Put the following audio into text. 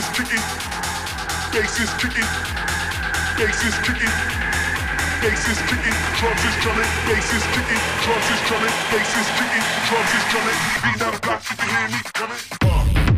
is kicking, bass is kicking, bass is kicking, bass is kicking, drums is drumming, bass is kicking, drums is drumming, bass is kicking, drums is drumming. Beat out the blocks if you hear me coming. Uh.